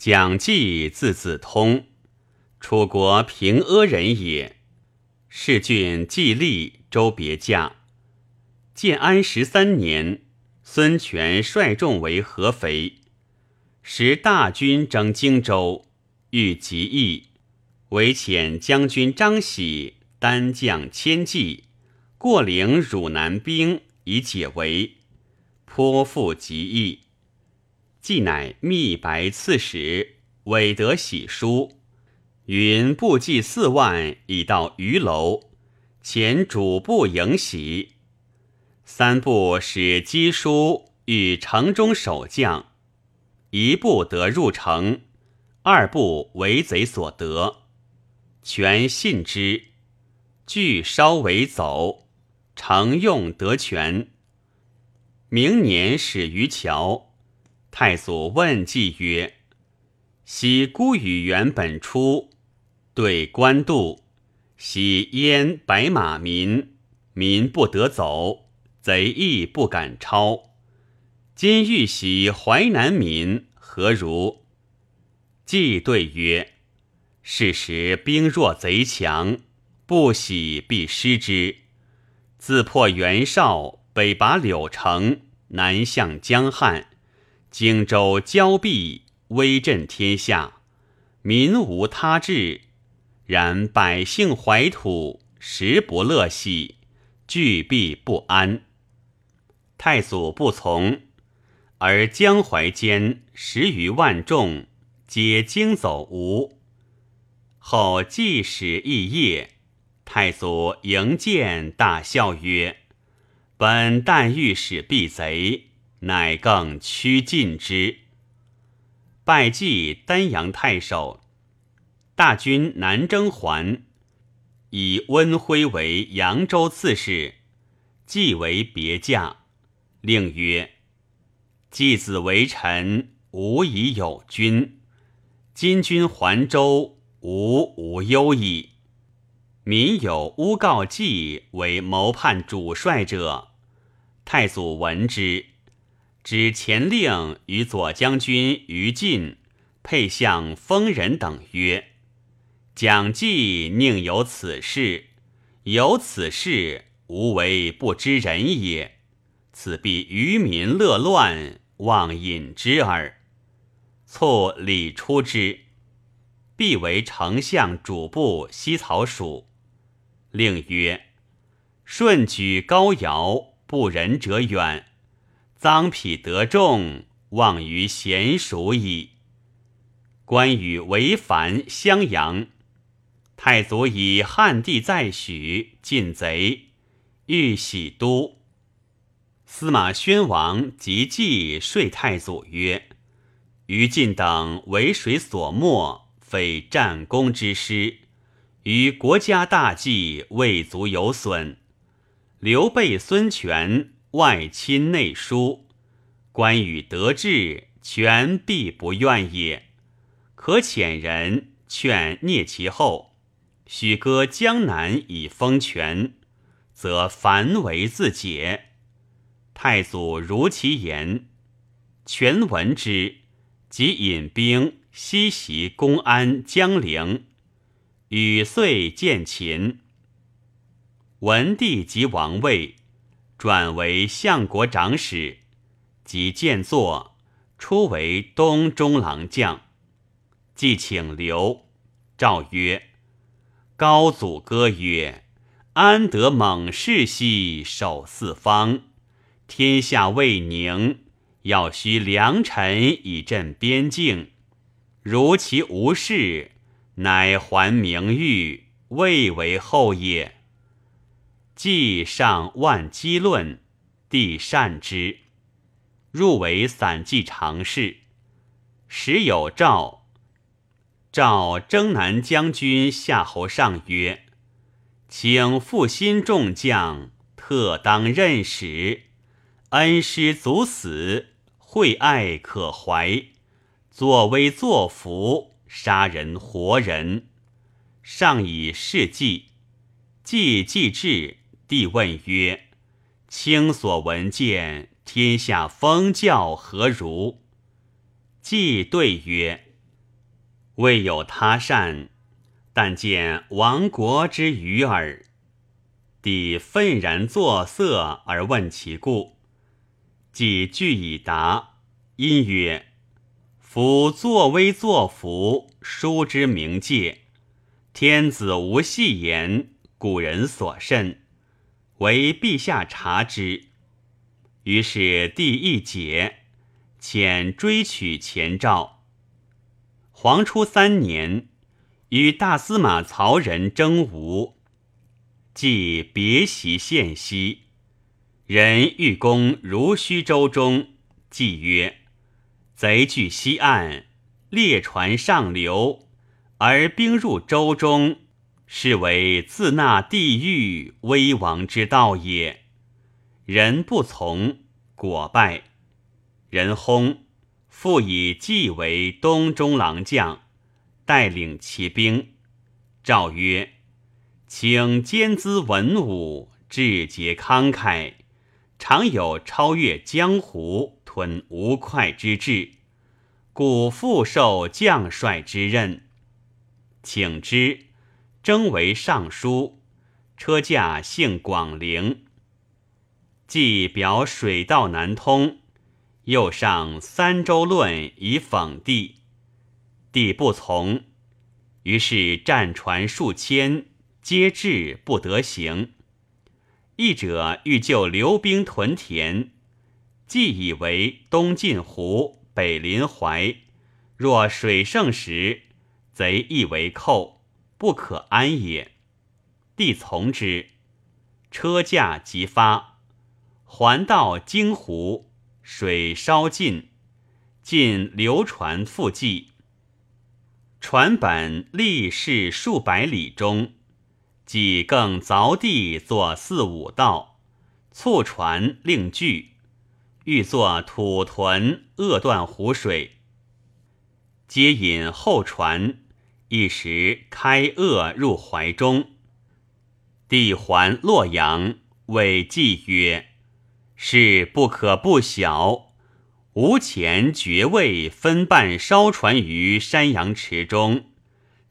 蒋济字子通，楚国平阿人也。世郡季历周别驾。建安十三年，孙权率众为合肥，时大军征荆州，欲及邑，唯遣将军张喜单将千骑，过领汝南兵以解围，颇负极邑。既乃密白刺史，韦德喜书，云部骑四万已到鱼楼，前主簿迎喜。三部使赍书与城中守将，一部得入城，二部为贼所得，全信之，俱稍为走，乘用得全。明年始于桥，太祖问计曰：“昔孤与原本出，对官渡，喜焉白马民，民不得走。”贼亦不敢超。今欲袭淮南民，何如？计对曰：“是时兵弱贼强，不喜必失之。自破袁绍，北拔柳城，南向江汉，荆州交臂，威震天下，民无他志。然百姓怀土，食不乐兮，惧必不安。”太祖不从，而江淮间十余万众皆惊走吴。后既使议业，太祖迎见，大笑曰：“本但欲使避贼，乃更趋近之。”拜祭丹阳太守。大军南征还，以温辉为扬州刺史，即为别驾。令曰：“继子为臣，吾以有君。今君还州，吾无忧矣。民有诬告季为谋叛主帅者，太祖闻之，指前令与左将军于禁、配相丰人等曰：‘蒋济宁有此事？有此事，无为不知人也。’”此必愚民乐乱，妄引之耳。卒礼出之，必为丞相主簿西曹属。令曰：顺举高尧，不仁者远；臧否得众，望于贤属矣。关羽为樊襄阳，太祖以汉帝在许，进贼，欲徙都。司马宣王即继说太祖曰：“于禁等为水所没，非战功之师，于国家大计未足有损。刘备、孙权外亲内疏，关羽得志，权必不愿也。可遣人劝聂其后，许割江南以封权，则凡为自解。”太祖如其言，权闻之，即引兵西袭公安、江陵，与遂见秦。文帝即王位，转为相国长史，即见作，初为东中郎将。既请留，诏曰：“高祖歌曰：‘安得猛士兮守四方？’”天下未宁，要须良臣以镇边境。如其无事，乃还名誉，未为后也。既上万机论，帝善之，入为散骑常侍。时有诏，诏征南将军夏侯尚曰：“请复新众将，特当任使。”恩师足死，惠爱可怀；作威作福，杀人活人。上以事计，既既至，帝问曰：“卿所闻见，天下风教何如？”既对曰：“未有他善，但见亡国之余耳。帝愤然作色而问其故，季具以答，因曰：“夫作威作福，书之明戒。天子无戏言，古人所甚，为陛下察之。”于是帝一解。遣追取前诏。黄初三年，与大司马曹仁争吴，即别袭献西。人欲攻如须州中，计曰：“贼据西岸，列船上流，而兵入州中，是为自纳地狱危亡之道也。”人不从，果败。人薨，复以季为东中郎将，带领骑兵。诏曰：“请兼资文武，志节慷慨，常有超越江湖、吞吴会之志，故复受将帅之任。请之，征为尚书，车驾幸广陵。既表水道难通。”又上三州论以讽帝，帝不从，于是战船数千，皆至不得行。译者欲救留兵屯田，既以为东晋湖，北临淮，若水盛时，贼亦为寇，不可安也。帝从之，车驾即发，还到京湖。水稍尽，尽流船复济。船本立势数百里中，即更凿地作四五道，促船令巨，欲作土屯扼断湖水。皆引后船，一时开恶入怀中。帝还洛阳，谓季曰。事不可不晓。吴前爵位分半烧传于山阳池中，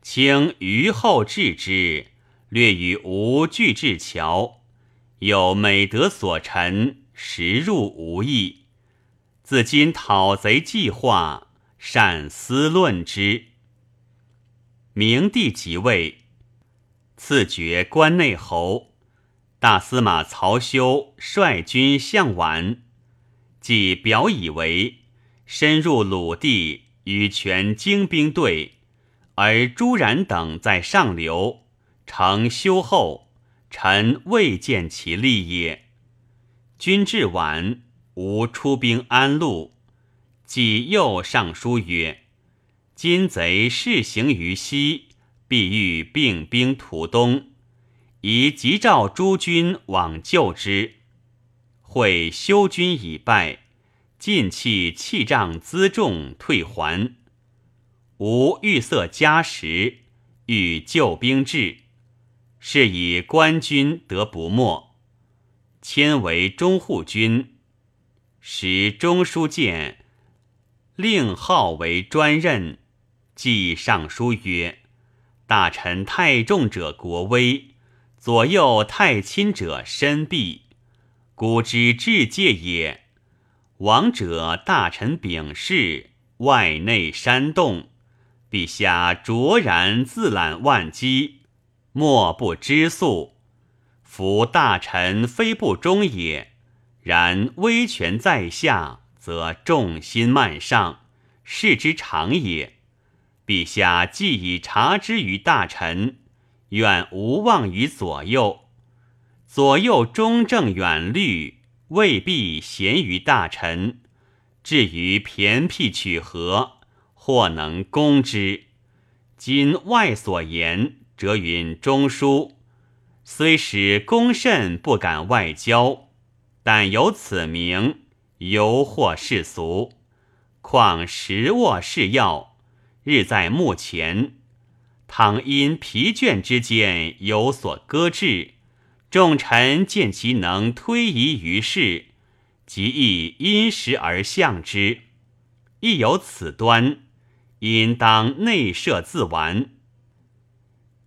请于后治之，略与吴俱至桥，有美德所陈，实入无益。自今讨贼计划，善思论之。明帝即位，赐爵关内侯。大司马曹休率军向宛，即表以为深入鲁地，与全精兵队，而朱然等在上流，成修后，臣未见其利也。君至宛，无出兵安陆，即又上书曰：“今贼势行于西，必欲并兵图东。”宜急召诸军往救之。会修军已败，尽弃器仗辎重退还。吾欲色加时，欲救兵至，是以官军得不没。迁为中护军，时中书监，令号为专任。记上书曰：“大臣太重者，国威。”左右太亲者身弊，古之至戒也。王者大臣秉事，外内煽动，陛下卓然自揽万机，莫不知素。夫大臣非不忠也，然威权在下，则众心慢上，事之常也。陛下既已察之于大臣。愿无望于左右，左右中正远虑，未必贤于大臣。至于偏僻取和，或能攻之。今外所言，则云中书，虽使公甚不敢外交，但有此名，犹获世俗。况实握是要，日在目前。倘因疲倦之间有所搁置，众臣见其能推移于世，即亦因时而向之。亦有此端，应当内设自完。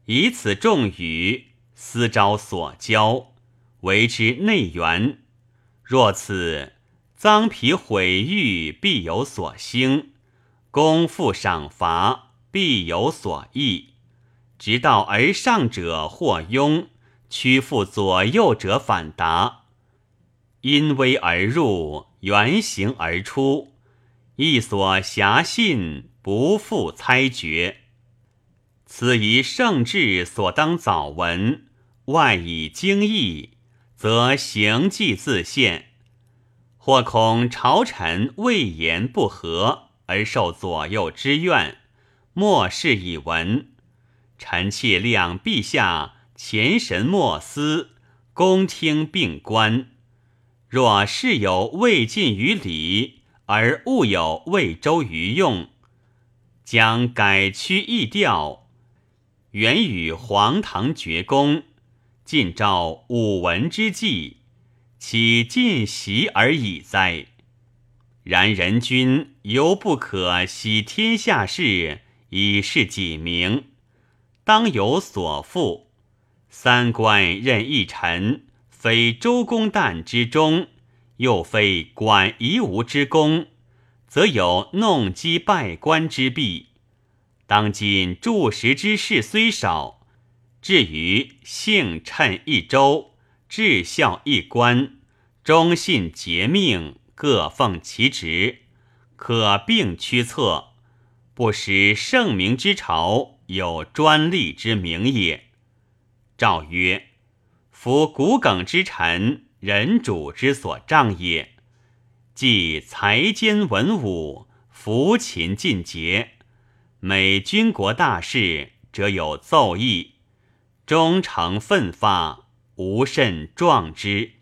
以此重语，思招所交，为之内源。若此赃皮毁誉，必有所兴；功负赏罚，必有所益。直道而上者或庸，屈服左右者反达。因危而入，原形而出，亦所遐信，不复猜觉。此一圣智所当早闻，外以经义，则行迹自现。或恐朝臣未言不和，而受左右之怨，莫视以闻。臣妾谅陛下前神莫思，恭听并观。若事有未尽于理，而物有未周于用，将改曲易调。原与黄堂绝功，尽召武文之际，岂尽习而已哉？然人君犹不可喜天下事以示己名，当有所负。三官任一臣，非周公旦之中，又非管夷吾之功，则有弄机败官之弊。当今著实之事虽少，至于幸称一州，至孝一官，忠信节命，各奉其职，可并驱策，不使圣明之朝有专利之名也。诏曰：夫骨梗之臣，人主之所仗也，即才兼文武，服勤尽节。每军国大事，则有奏议，忠诚奋发，无甚壮之。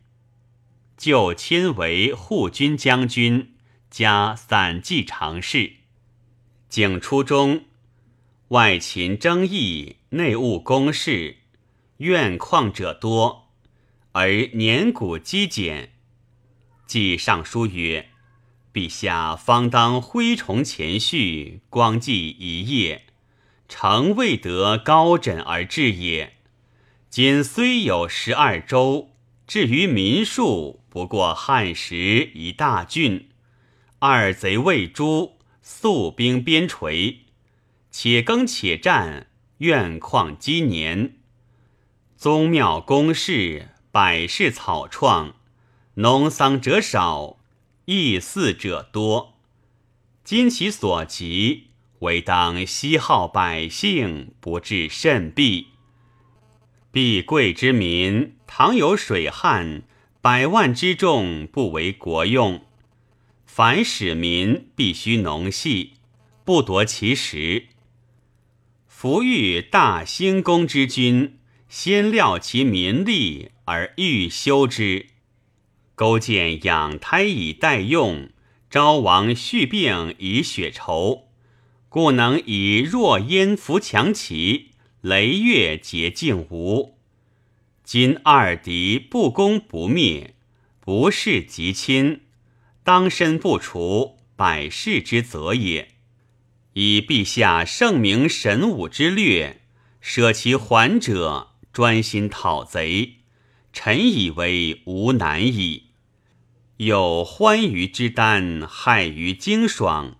就亲为护军将军，加散骑常侍。景初中，外勤征议，内务公事，怨旷者多，而年谷积减。记上书曰。陛下方当挥崇前序，光记一夜，诚未得高枕而治也。今虽有十二州，至于民数，不过汉时一大郡。二贼未诛，素兵边陲，且耕且战，怨旷积年。宗庙宫室，百事草创，农桑者少。异祀者多，今其所及，唯当西号百姓，不致甚弊。必贵之民，倘有水旱，百万之众不为国用。凡使民必须农系，不夺其食。夫欲大兴功之君，先料其民力而欲修之。勾践养胎以待用，昭王续病以雪仇，故能以弱焉扶强齐，雷月结靖吴。今二敌不攻不灭，不事即亲，当身不除，百世之责也。以陛下圣明神武之略，舍其还者，专心讨贼，臣以为无难矣。有欢愉之丹，害于精爽。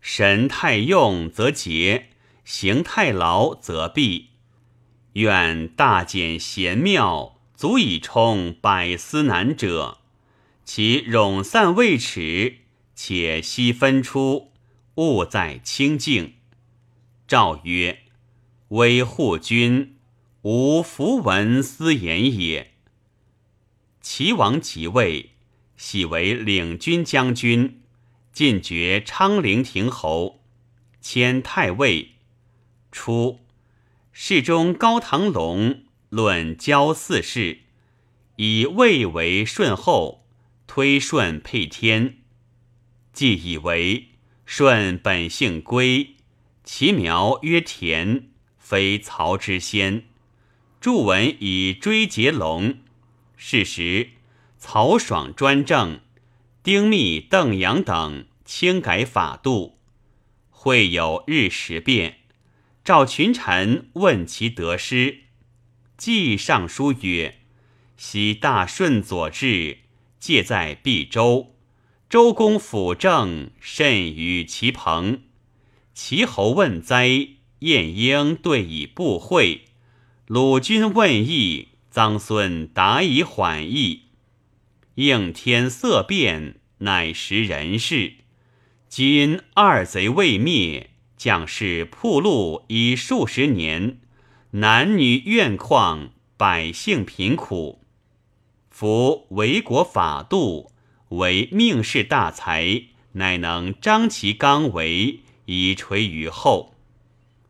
神太用则竭，行太劳则弊。愿大简贤妙，足以充百思难者。其冗散未耻，且悉分出，务在清净。诏曰：威护君，无符文斯言也。齐王即位。喜为领军将军，进爵昌陵亭侯，迁太尉。初，侍中高唐龙论交四事，以魏为顺后，推顺配天。既以为顺本姓归，其苗曰田，非曹之先。著文以追结龙。事实。曹爽专政，丁密、邓阳等轻改法度，会有日时变，召群臣问其得失。季上书曰：“昔大顺左治，借在毕州，周公辅政，甚于其朋。齐侯问灾，晏婴对以不讳；鲁君问义，臧孙答以缓意。应天色变，乃识人事。今二贼未灭，将士铺路已数十年，男女怨旷，百姓贫苦。夫为国法度，为命世大才，乃能张其刚为，以垂于后。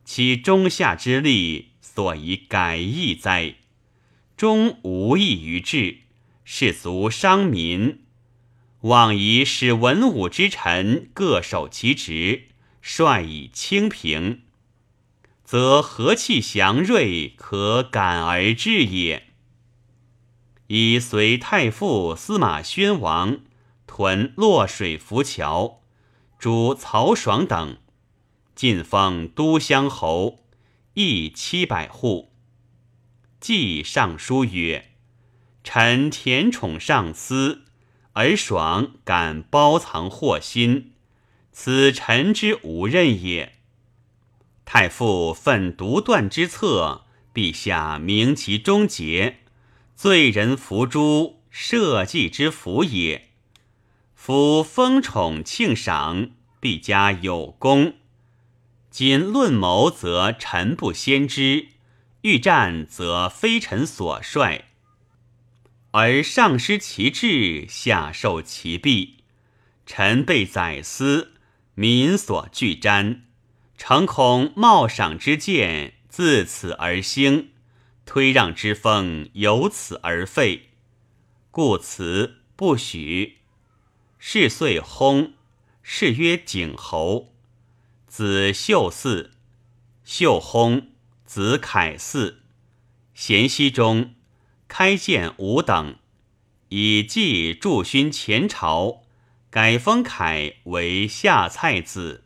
其中下之力，所以改易哉？终无益于治，士卒伤民。妄以使文武之臣各守其职，率以清平，则和气祥瑞，可感而至也。以随太傅司马宣王屯洛水浮桥，主曹爽等，晋封都乡侯，邑七百户。记上书曰：“臣田宠上司。”而爽敢包藏祸心，此臣之无任也。太傅奋独断之策，陛下明其忠节，罪人伏诛，社稷之福也。夫封宠庆赏，必加有功。今论谋，则臣不先知；欲战，则非臣所率。而上失其志，下受其弊，臣被宰司，民所惧瞻，诚恐冒赏之见自此而兴，推让之风由此而废，故辞不许。是岁薨，是曰景侯，子秀嗣，秀薨，子凯嗣，咸熙中。开建五等，以继驻勋前朝，改封凯为下蔡字。